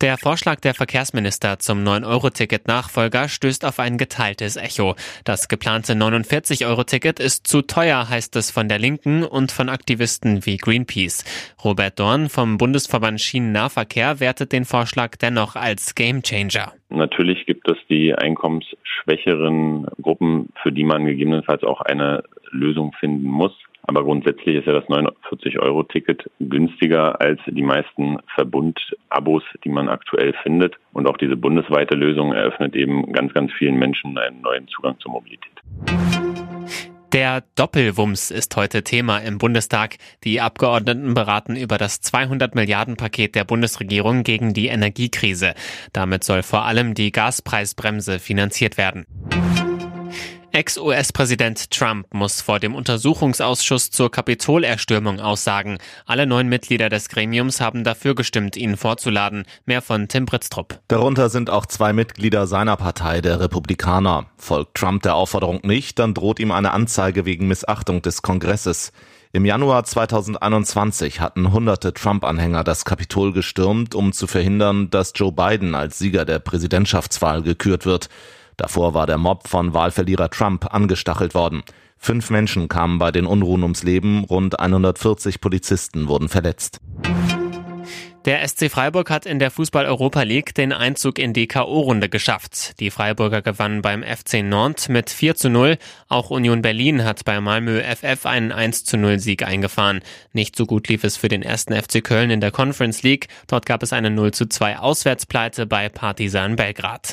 Der Vorschlag der Verkehrsminister zum 9-Euro-Ticket-Nachfolger stößt auf ein geteiltes Echo. Das geplante 49-Euro-Ticket ist zu teuer, heißt es von der Linken und von Aktivisten wie Greenpeace. Robert Dorn vom Bundesverband Schienennahverkehr wertet den Vorschlag dennoch als Gamechanger. Natürlich gibt es die einkommensschwächeren Gruppen, für die man gegebenenfalls auch eine Lösung finden muss. Aber grundsätzlich ist ja das 49-Euro-Ticket günstiger als die meisten Verbund-Abos, die man aktuell findet. Und auch diese bundesweite Lösung eröffnet eben ganz, ganz vielen Menschen einen neuen Zugang zur Mobilität. Der Doppelwumms ist heute Thema im Bundestag. Die Abgeordneten beraten über das 200 Milliarden Paket der Bundesregierung gegen die Energiekrise. Damit soll vor allem die Gaspreisbremse finanziert werden. Ex-US-Präsident Trump muss vor dem Untersuchungsausschuss zur Kapitolerstürmung aussagen. Alle neun Mitglieder des Gremiums haben dafür gestimmt, ihn vorzuladen. Mehr von Tim Britztrup. Darunter sind auch zwei Mitglieder seiner Partei, der Republikaner. Folgt Trump der Aufforderung nicht, dann droht ihm eine Anzeige wegen Missachtung des Kongresses. Im Januar 2021 hatten hunderte Trump-Anhänger das Kapitol gestürmt, um zu verhindern, dass Joe Biden als Sieger der Präsidentschaftswahl gekürt wird. Davor war der Mob von Wahlverlierer Trump angestachelt worden. Fünf Menschen kamen bei den Unruhen ums Leben, rund 140 Polizisten wurden verletzt. Der SC Freiburg hat in der Fußball-Europa League den Einzug in die K.O.-Runde geschafft. Die Freiburger gewannen beim FC Nantes mit 4 zu 0. Auch Union Berlin hat bei Malmö FF einen 1 zu 0 Sieg eingefahren. Nicht so gut lief es für den ersten FC Köln in der Conference League. Dort gab es eine 0 zu 2 Auswärtspleite bei Partizan Belgrad.